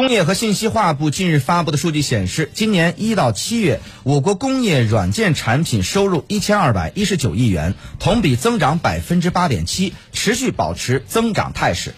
工业和信息化部近日发布的数据显示今年一到七月我国工业软件产品收入一千二百一十九亿元同比增长百分之八点七持续保持增长态势。